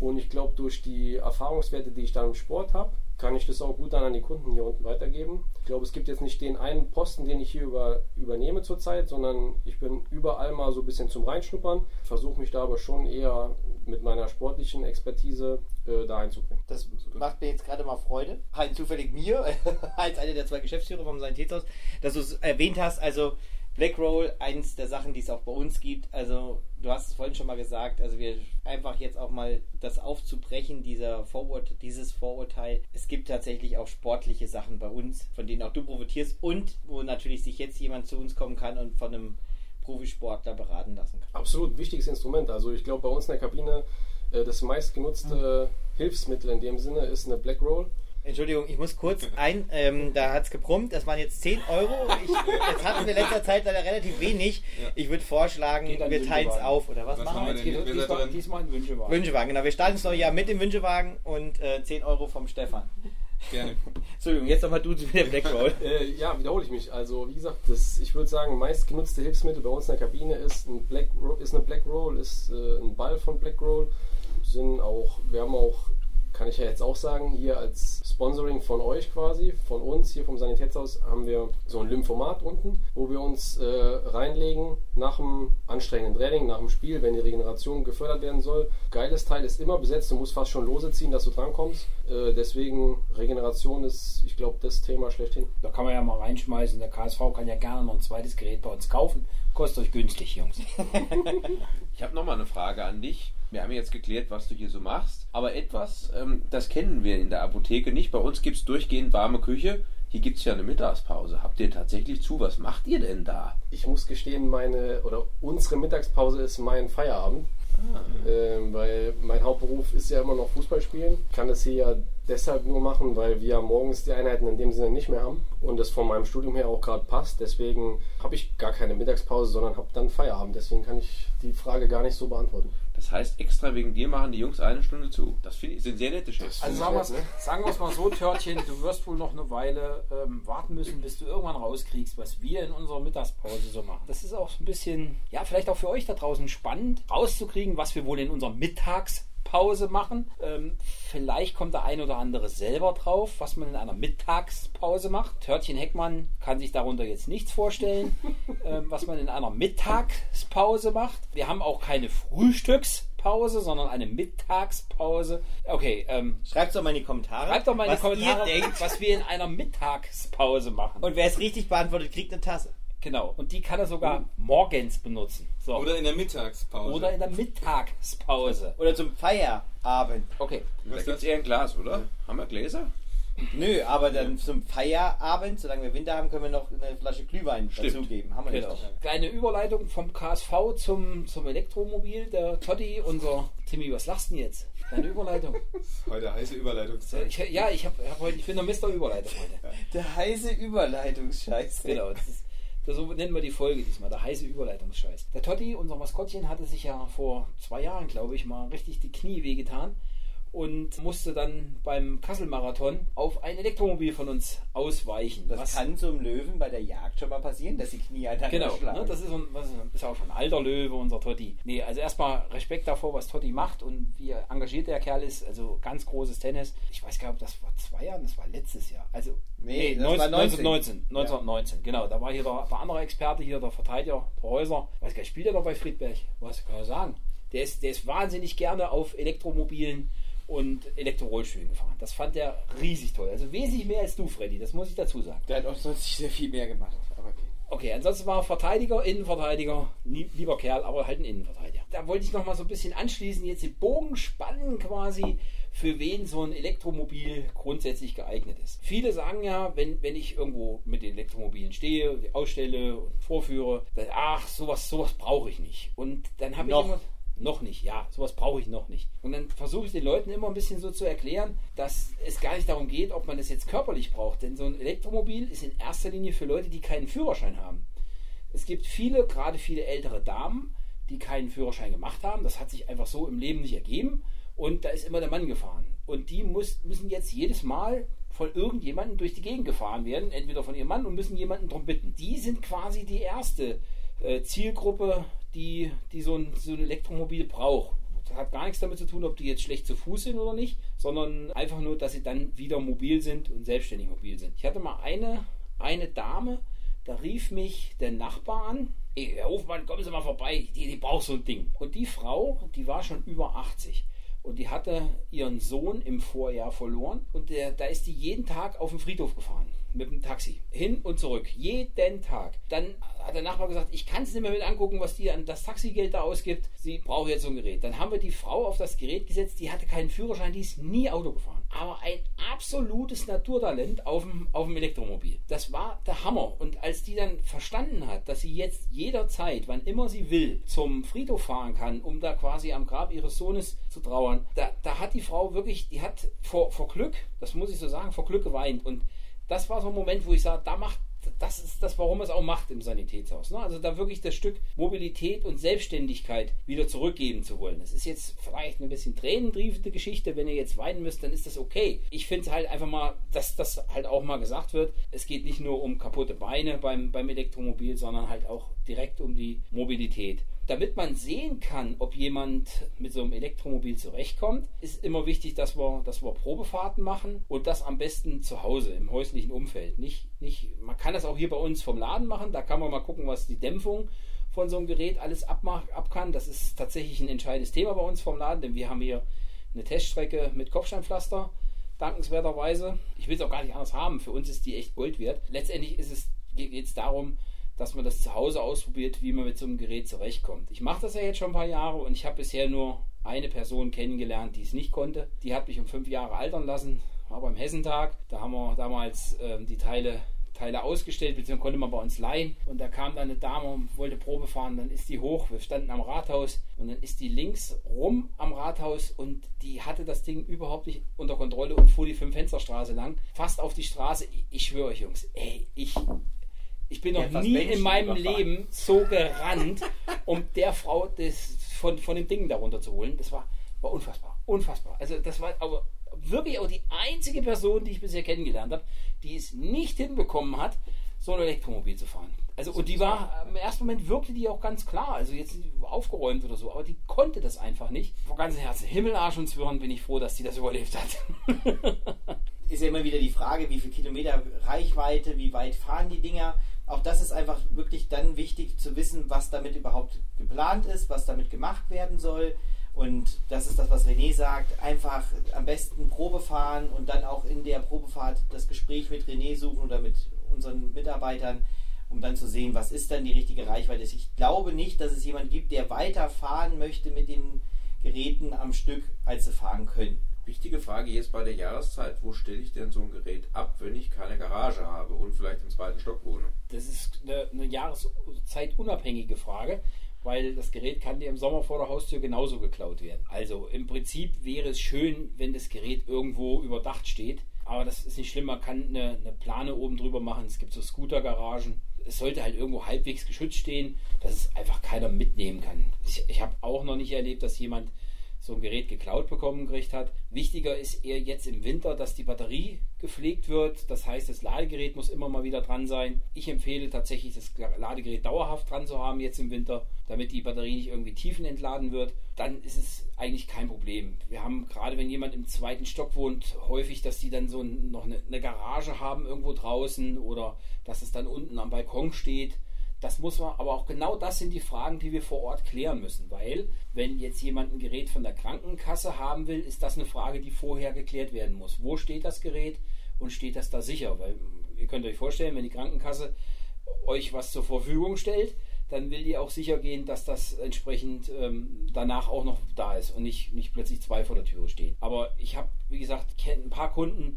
Und ich glaube, durch die Erfahrungswerte, die ich dann im Sport habe kann ich das auch gut dann an die Kunden hier unten weitergeben. Ich glaube, es gibt jetzt nicht den einen Posten, den ich hier über, übernehme zurzeit, sondern ich bin überall mal so ein bisschen zum Reinschnuppern, versuche mich da aber schon eher mit meiner sportlichen Expertise äh, da einzubringen. Das macht mir jetzt gerade mal Freude. Halt zufällig mir, als einer der zwei Geschäftsführer vom Sanitätshaus, dass du es erwähnt hast, also Blackroll, eins der Sachen, die es auch bei uns gibt. Also, du hast es vorhin schon mal gesagt, also wir einfach jetzt auch mal das aufzubrechen, dieser Vorurteil, dieses Vorurteil. Es gibt tatsächlich auch sportliche Sachen bei uns, von denen auch du profitierst und wo natürlich sich jetzt jemand zu uns kommen kann und von einem Profisportler beraten lassen kann. Absolut wichtiges Instrument. Also ich glaube bei uns in der Kabine äh, das meistgenutzte Hilfsmittel in dem Sinne ist eine Black Roll. Entschuldigung, ich muss kurz ein, ähm, da hat es gebrummt, das waren jetzt 10 Euro. Ich, jetzt hatten wir in letzter Zeit leider relativ wenig. Ich würde vorschlagen, wir teilen es auf, oder was, Was machen wir jetzt? Geht diesmal, diesmal ein Wünschewagen. Wünschewagen, genau. Wir starten das neue Jahr mit dem Wünschewagen und äh, 10 Euro vom Stefan. Gerne. Entschuldigung, jetzt nochmal du mit der Blackroll. Äh, ja, wiederhole ich mich. Also wie gesagt, das, ich würde sagen, meistgenutzte Hilfsmittel bei uns in der Kabine ist, ein Black ist eine Black Roll, ist äh, ein Ball von Black Roll. Sind auch, wir haben auch, kann ich ja jetzt auch sagen, hier als Sponsoring von euch quasi, von uns hier vom Sanitätshaus, haben wir so ein Lymphomat unten, wo wir uns äh, reinlegen nach dem anstrengenden Training, nach dem Spiel, wenn die Regeneration gefördert werden soll. Geiles Teil ist immer besetzt, du musst fast schon lose ziehen, dass du drankommst. Äh, deswegen Regeneration ist, ich glaube, das Thema schlechthin. Da kann man ja mal reinschmeißen. Der KSV kann ja gerne noch ein zweites Gerät bei uns kaufen. Kostet euch günstig, Jungs. Ich habe nochmal eine Frage an dich. Wir haben jetzt geklärt, was du hier so machst. Aber etwas, ähm, das kennen wir in der Apotheke nicht. Bei uns gibt es durchgehend warme Küche. Hier gibt es ja eine Mittagspause. Habt ihr tatsächlich zu? Was macht ihr denn da? Ich muss gestehen, meine oder unsere Mittagspause ist mein Feierabend. Ähm, weil mein Hauptberuf ist ja immer noch Fußball spielen. Ich kann das hier ja deshalb nur machen, weil wir morgens die Einheiten in dem Sinne nicht mehr haben und das von meinem Studium her auch gerade passt. Deswegen habe ich gar keine Mittagspause, sondern habe dann Feierabend. Deswegen kann ich die Frage gar nicht so beantworten. Das heißt, extra wegen dir machen die Jungs eine Stunde zu. Das finde ich sind sehr nette Chefs. Also sagen wir es sagen wir's mal so, Törtchen, du wirst wohl noch eine Weile ähm, warten müssen, bis du irgendwann rauskriegst, was wir in unserer Mittagspause so machen. Das ist auch so ein bisschen, ja, vielleicht auch für euch da draußen spannend, rauszukriegen, was wir wohl in unserer Mittagspause machen. Ähm, vielleicht kommt der ein oder andere selber drauf, was man in einer Mittagspause macht. Törtchen Heckmann kann sich darunter jetzt nichts vorstellen, ähm, was man in einer Mittagspause macht. Wir haben auch keine Frühstückspause, sondern eine Mittagspause. Okay, ähm, Schreibt doch mal in die Kommentare, Schreibt doch mal in die was Kommentare, denkt. was wir in einer Mittagspause machen. Und wer es richtig beantwortet, kriegt eine Tasse. Genau. Und die kann er sogar morgens benutzen. So. Oder in der Mittagspause. Oder in der Mittagspause. Oder zum Feierabend. Okay. Da Was gibt es eher ein Glas, oder? Haben wir Gläser? Nö, aber dann zum Feierabend, solange wir Winter haben, können wir noch eine Flasche Glühwein Stimmt. dazugeben. Haben wir Genau. das auch. Kleine Überleitung vom KSV zum, zum Elektromobil. Der Totti, unser Timmy, was lachst du denn jetzt? Kleine Überleitung. Heute heiße Überleitungszeit. Ich, ja, ich, hab, hab heute, ich bin der Mr. Überleitung heute. Der heiße Überleitungsscheiß. Genau, das ist, so nennen wir die Folge diesmal, der heiße Überleitungsscheiß. Der Totti, unser Maskottchen, hatte sich ja vor zwei Jahren, glaube ich, mal richtig die Knie wehgetan und musste dann beim Kassel-Marathon auf ein Elektromobil von uns ausweichen. Das was- kann so einem Löwen bei der Jagd schon mal passieren, dass die Knie aneinander Genau, schlagen. ne, das ist, ein, ist, auch schon ein alter Löwe, unser Totti. Nee, also erstmal Respekt davor, was Totti macht und wie engagiert der Kerl ist. Also ganz großes Tennis. Ich weiß gar nicht, ob das vor zwei Jahren, das war letztes Jahr. Also, Nee, nee, das war 19, 19. 1919, 1919, genau. Da war hier der, der andere Experte hier, der Verteidiger, der Häuser. Weiß gar nicht, spielt er noch bei Friedberg? Was kann er sagen? Der ist, der ist wahnsinnig gerne auf Elektromobilen und Elektrorollstühlen gefahren. Das fand er riesig toll. Also wesentlich mehr als du, Freddy, das muss ich dazu sagen. Der hat auch sonst nicht sehr viel mehr gemacht. Aber okay. Okay, ansonsten war er Verteidiger, Innenverteidiger, lieb- lieber Kerl, aber halt ein Innenverteidiger. Da wollte ich noch mal so ein bisschen anschließen, jetzt den Bogen spannen quasi, für wen so ein Elektromobil grundsätzlich geeignet ist. Viele sagen ja, wenn, wenn ich irgendwo mit den Elektromobilen stehe, die ausstelle und vorführe, dann, ach, sowas, sowas brauche ich nicht. Und dann habe ich immer... Noch nicht, ja, sowas brauche ich noch nicht. Und dann versuche ich den Leuten immer ein bisschen so zu erklären, dass es gar nicht darum geht, ob man das jetzt körperlich braucht. Denn so ein Elektromobil ist in erster Linie für Leute, die keinen Führerschein haben. Es gibt viele, gerade viele ältere Damen, die keinen Führerschein gemacht haben. Das hat sich einfach so im Leben nicht ergeben. Und da ist immer der Mann gefahren. Und die muss, müssen jetzt jedes Mal von irgendjemandem durch die Gegend gefahren werden, entweder von ihrem Mann und müssen jemanden darum bitten. Die sind quasi die erste äh, Zielgruppe, die, die so, ein, so ein Elektromobil braucht. Das hat gar nichts damit zu tun, ob die jetzt schlecht zu Fuß sind oder nicht, sondern einfach nur, dass sie dann wieder mobil sind und selbstständig mobil sind. Ich hatte mal eine, eine Dame, da rief mich der Nachbar an. Ey, Herr Hofmann, kommen Sie mal vorbei, die, die braucht so ein Ding. Und die Frau, die war schon über 80 und die hatte ihren Sohn im Vorjahr verloren und der, da ist die jeden Tag auf den Friedhof gefahren mit dem Taxi. Hin und zurück. Jeden Tag. Dann hat der Nachbar gesagt, ich kann es nicht mehr mit angucken, was die an das Taxigeld da ausgibt. Sie braucht jetzt so ein Gerät. Dann haben wir die Frau auf das Gerät gesetzt, die hatte keinen Führerschein, die ist nie Auto gefahren. Aber ein absolutes Naturtalent auf dem, auf dem Elektromobil. Das war der Hammer. Und als die dann verstanden hat, dass sie jetzt jederzeit, wann immer sie will, zum Friedhof fahren kann, um da quasi am Grab ihres Sohnes zu trauern, da, da hat die Frau wirklich, die hat vor, vor Glück, das muss ich so sagen, vor Glück geweint. Und das war so ein Moment, wo ich sage, da macht das ist das, warum es auch macht im Sanitätshaus. Ne? Also da wirklich das Stück Mobilität und Selbstständigkeit wieder zurückgeben zu wollen. Das ist jetzt vielleicht eine bisschen tränentriefende Geschichte. Wenn ihr jetzt weinen müsst, dann ist das okay. Ich finde halt einfach mal, dass das halt auch mal gesagt wird. Es geht nicht nur um kaputte Beine beim, beim Elektromobil, sondern halt auch direkt um die Mobilität. Damit man sehen kann, ob jemand mit so einem Elektromobil zurechtkommt, ist immer wichtig, dass wir, dass wir Probefahrten machen und das am besten zu Hause, im häuslichen Umfeld. Nicht, nicht, man kann das auch hier bei uns vom Laden machen, da kann man mal gucken, was die Dämpfung von so einem Gerät alles abmach, ab kann. Das ist tatsächlich ein entscheidendes Thema bei uns vom Laden, denn wir haben hier eine Teststrecke mit Kopfsteinpflaster, dankenswerterweise. Ich will es auch gar nicht anders haben, für uns ist die echt Gold wert. Letztendlich ist es, geht es darum, dass man das zu Hause ausprobiert, wie man mit so einem Gerät zurechtkommt. Ich mache das ja jetzt schon ein paar Jahre und ich habe bisher nur eine Person kennengelernt, die es nicht konnte. Die hat mich um fünf Jahre altern lassen, war beim Hessentag. Da haben wir damals ähm, die Teile Teile ausgestellt, beziehungsweise konnte man bei uns leihen. Und da kam dann eine Dame und wollte Probe fahren. Dann ist die hoch. Wir standen am Rathaus und dann ist die links rum am Rathaus und die hatte das Ding überhaupt nicht unter Kontrolle und fuhr die Fünf-Fenster-Straße lang. Fast auf die Straße. Ich, ich schwöre euch, Jungs, ey, ich, ich bin noch nie in meinem Leben so gerannt, um der Frau das von, von dem Ding darunter zu holen. Das war, war unfassbar. Unfassbar. Also das war aber wirklich auch die einzige Person, die ich bisher kennengelernt habe, die es nicht hinbekommen hat, so ein Elektromobil zu fahren. Also und die war im ersten Moment wirkte die auch ganz klar, also jetzt aufgeräumt oder so, aber die konnte das einfach nicht. Vor ganzem Herzen Himmel, Arsch und Zwirn bin ich froh, dass die das überlebt hat. ist ja immer wieder die Frage, wie viel Kilometer Reichweite, wie weit fahren die Dinger. Auch das ist einfach wirklich dann wichtig zu wissen, was damit überhaupt geplant ist, was damit gemacht werden soll. Und das ist das, was René sagt. Einfach am besten Probe fahren und dann auch in der Probefahrt das Gespräch mit René suchen oder mit unseren Mitarbeitern, um dann zu sehen, was ist dann die richtige Reichweite. Ich glaube nicht, dass es jemanden gibt, der weiter fahren möchte mit den Geräten am Stück, als sie fahren können. Wichtige Frage jetzt bei der Jahreszeit, wo stelle ich denn so ein Gerät ab, wenn ich keine Garage habe und vielleicht im zweiten Stock wohne? Das ist eine, eine jahreszeitunabhängige Frage, weil das Gerät kann dir im Sommer vor der Haustür genauso geklaut werden. Also im Prinzip wäre es schön, wenn das Gerät irgendwo überdacht steht, aber das ist nicht schlimm, man kann eine, eine Plane oben drüber machen, es gibt so Scootergaragen. Es sollte halt irgendwo halbwegs geschützt stehen, dass es einfach keiner mitnehmen kann. Ich, ich habe auch noch nicht erlebt, dass jemand so ein Gerät geklaut bekommen gekriegt hat. Wichtiger ist eher jetzt im Winter, dass die Batterie gepflegt wird. Das heißt, das Ladegerät muss immer mal wieder dran sein. Ich empfehle tatsächlich, das Ladegerät dauerhaft dran zu haben jetzt im Winter, damit die Batterie nicht irgendwie tiefenentladen wird. Dann ist es eigentlich kein Problem. Wir haben gerade, wenn jemand im zweiten Stock wohnt, häufig, dass die dann so noch eine, eine Garage haben irgendwo draußen oder dass es dann unten am Balkon steht das muss man, aber auch genau das sind die Fragen, die wir vor Ort klären müssen, weil wenn jetzt jemand ein Gerät von der Krankenkasse haben will, ist das eine Frage, die vorher geklärt werden muss. Wo steht das Gerät und steht das da sicher? Weil ihr könnt euch vorstellen, wenn die Krankenkasse euch was zur Verfügung stellt, dann will die auch sicher gehen, dass das entsprechend ähm, danach auch noch da ist und nicht, nicht plötzlich zwei vor der Tür stehen. Aber ich habe, wie gesagt, ein paar Kunden,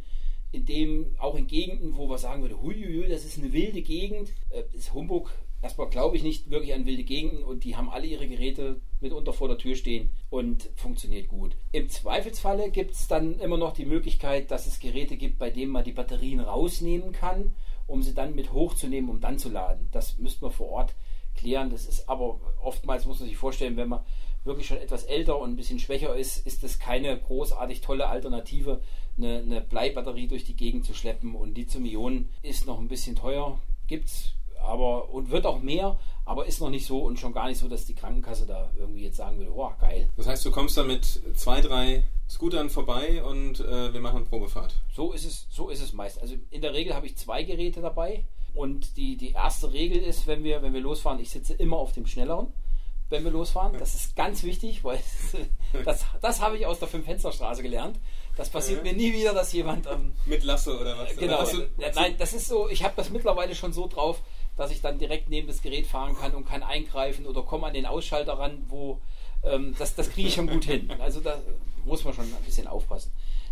in dem auch in Gegenden, wo wir sagen würde, huiuiui, das ist eine wilde Gegend, äh, ist Humbug, erstmal glaube ich nicht wirklich an wilde Gegenden und die haben alle ihre Geräte mitunter vor der Tür stehen und funktioniert gut. Im Zweifelsfalle gibt es dann immer noch die Möglichkeit, dass es Geräte gibt, bei denen man die Batterien rausnehmen kann, um sie dann mit hochzunehmen, um dann zu laden. Das müsste man vor Ort klären. Das ist aber oftmals, muss man sich vorstellen, wenn man wirklich schon etwas älter und ein bisschen schwächer ist, ist das keine großartig tolle Alternative, eine, eine Bleibatterie durch die Gegend zu schleppen. Und Lithium-Ionen ist noch ein bisschen teuer. Gibt es aber und wird auch mehr, aber ist noch nicht so und schon gar nicht so, dass die Krankenkasse da irgendwie jetzt sagen würde, oh geil. Das heißt, du kommst dann mit zwei, drei Scootern vorbei und äh, wir machen Probefahrt. So ist es, so ist es meist. Also in der Regel habe ich zwei Geräte dabei und die, die erste Regel ist, wenn wir, wenn wir losfahren, ich sitze immer auf dem schnelleren, wenn wir losfahren. Das ist ganz wichtig, weil das, das habe ich aus der Fünf-Fenster-Straße gelernt. Das passiert mir nie wieder, dass jemand ähm, Mit Lasso oder was? Genau. Oder Ja, Nein, das ist so, ich habe das mittlerweile schon so drauf, dass ich dann direkt neben das Gerät fahren kann und kann eingreifen oder komme an den Ausschalter ran, wo ähm, das, das kriege ich schon gut hin. Also da muss man schon ein bisschen aufpassen.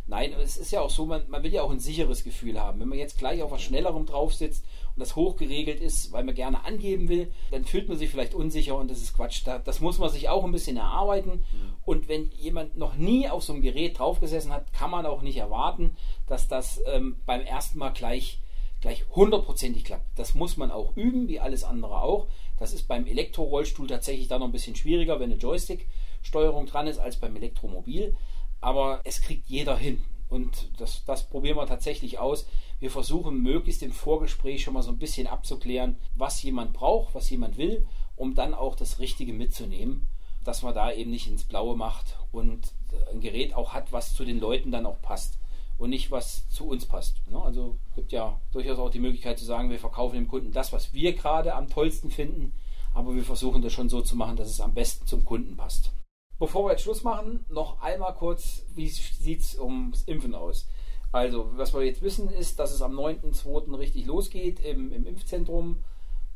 Nein, es ist ja auch so, man, man will ja auch ein sicheres Gefühl haben. Wenn man jetzt gleich auf was Schnellerem drauf sitzt und das hochgeregelt ist, weil man gerne angeben will, dann fühlt man sich vielleicht unsicher und das ist Quatsch. Da, das muss man sich auch ein bisschen erarbeiten. Und wenn jemand noch nie auf so einem Gerät draufgesessen hat, kann man auch nicht erwarten, dass das ähm, beim ersten Mal gleich gleich hundertprozentig klappt. Das muss man auch üben, wie alles andere auch. Das ist beim Elektrorollstuhl tatsächlich dann noch ein bisschen schwieriger, wenn eine Joystick-Steuerung dran ist, als beim Elektromobil. Aber es kriegt jeder hin. Und das, das probieren wir tatsächlich aus. Wir versuchen möglichst im Vorgespräch schon mal so ein bisschen abzuklären, was jemand braucht, was jemand will, um dann auch das Richtige mitzunehmen, dass man da eben nicht ins Blaue macht und ein Gerät auch hat, was zu den Leuten dann auch passt und nicht was zu uns passt. Ne? Also gibt ja durchaus auch die Möglichkeit zu sagen, wir verkaufen dem Kunden das, was wir gerade am tollsten finden, aber wir versuchen das schon so zu machen, dass es am besten zum Kunden passt. Bevor wir jetzt Schluss machen, noch einmal kurz, wie sieht es ums Impfen aus? Also, was wir jetzt wissen, ist, dass es am 9.2. richtig losgeht im, im Impfzentrum.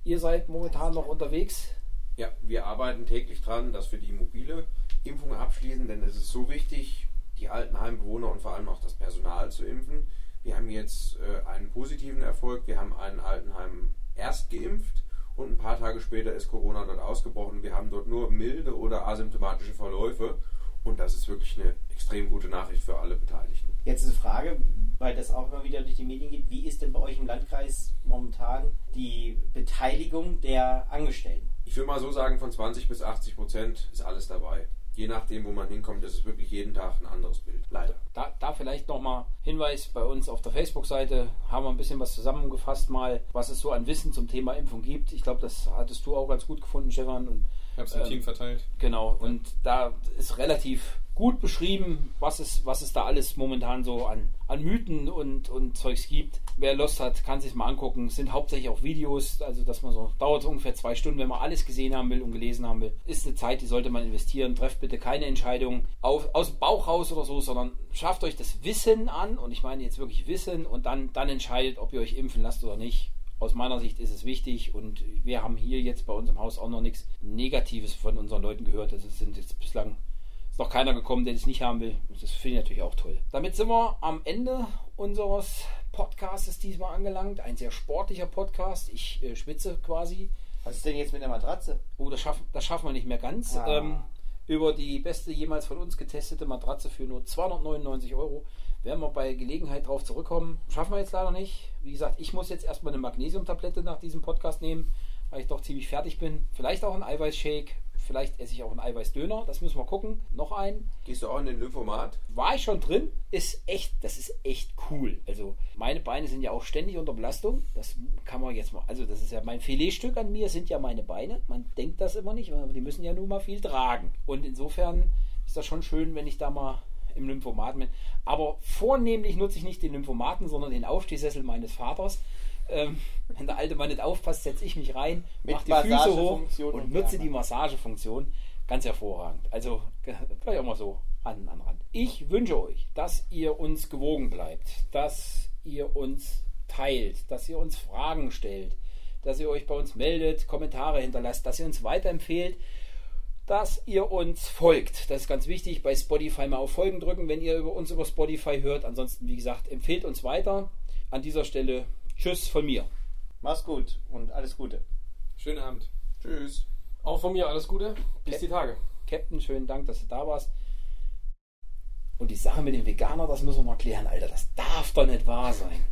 Ihr seid momentan noch unterwegs. Ja, wir arbeiten täglich dran, dass wir die mobile Impfung abschließen, denn es ist so wichtig, die Altenheimbewohner und vor allem auch das Personal zu impfen. Wir haben jetzt äh, einen positiven Erfolg. Wir haben ein Altenheim erst geimpft und ein paar Tage später ist Corona dort ausgebrochen. Wir haben dort nur milde oder asymptomatische Verläufe und das ist wirklich eine extrem gute Nachricht für alle Beteiligten. Jetzt ist eine Frage, weil das auch immer wieder durch die Medien geht. Wie ist denn bei euch im Landkreis momentan die Beteiligung der Angestellten? Ich würde mal so sagen, von 20 bis 80 Prozent ist alles dabei. Je nachdem, wo man hinkommt, ist es wirklich jeden Tag ein anderes Bild. Leider. Da, da vielleicht nochmal Hinweis bei uns auf der Facebook-Seite haben wir ein bisschen was zusammengefasst mal, was es so an Wissen zum Thema Impfung gibt. Ich glaube, das hattest du auch ganz gut gefunden, Stefan. Und Ich habe es im Ähm, Team verteilt. Genau, und da ist relativ gut beschrieben, was es, was es da alles momentan so an, an Mythen und, und Zeugs gibt. Wer Lust hat, kann sich mal angucken. Es sind hauptsächlich auch Videos, also dass man so, dauert ungefähr zwei Stunden, wenn man alles gesehen haben will und gelesen haben will. Ist eine Zeit, die sollte man investieren. Trefft bitte keine Entscheidung auf, aus dem Bauch raus oder so, sondern schafft euch das Wissen an und ich meine jetzt wirklich Wissen und dann, dann entscheidet, ob ihr euch impfen lasst oder nicht aus meiner Sicht ist es wichtig und wir haben hier jetzt bei uns im Haus auch noch nichts Negatives von unseren Leuten gehört. Also es sind jetzt bislang ist noch keiner gekommen, der das nicht haben will. Das finde ich natürlich auch toll. Damit sind wir am Ende unseres Podcasts diesmal angelangt. Ein sehr sportlicher Podcast. Ich äh, schwitze quasi. Was ist denn jetzt mit der Matratze? Oh, das schaffen, das schaffen wir nicht mehr ganz. Ah. Ähm, über die beste jemals von uns getestete Matratze für nur 299 Euro werden wir bei Gelegenheit drauf zurückkommen. Schaffen wir jetzt leider nicht. Wie gesagt, ich muss jetzt erstmal eine Magnesiumtablette nach diesem Podcast nehmen, weil ich doch ziemlich fertig bin. Vielleicht auch ein Eiweißshake. Vielleicht esse ich auch einen Eiweißdöner. Das müssen wir gucken. Noch einen. Gehst du auch in den Lymphomat? War ich schon drin. Ist echt, das ist echt cool. Also meine Beine sind ja auch ständig unter Belastung. Das kann man jetzt mal, also das ist ja mein Filetstück an mir, sind ja meine Beine. Man denkt das immer nicht, aber die müssen ja nun mal viel tragen. Und insofern ist das schon schön, wenn ich da mal im Lymphomaten bin. Aber vornehmlich nutze ich nicht den Lymphomaten, sondern den Aufstehsessel meines Vaters. Ähm, wenn der alte Mann nicht aufpasst, setze ich mich rein, mache die Füße hoch und und nutze die Massagefunktion. Ganz hervorragend. Also vielleicht auch mal so an, an Rand. Ich wünsche euch, dass ihr uns gewogen bleibt, dass ihr uns teilt, dass ihr uns Fragen stellt, dass ihr euch bei uns meldet, Kommentare hinterlasst, dass ihr uns weiterempfehlt, dass ihr uns folgt. Das ist ganz wichtig. Bei Spotify mal auf Folgen drücken, wenn ihr über uns über Spotify hört. Ansonsten, wie gesagt, empfehlt uns weiter. An dieser Stelle Tschüss von mir. Mach's gut und alles Gute. Schönen Abend. Tschüss. Auch von mir alles Gute. Bis die Tage. Captain, schönen Dank, dass du da warst. Und die Sache mit dem Veganer, das müssen wir mal klären, Alter. Das darf doch nicht wahr sein.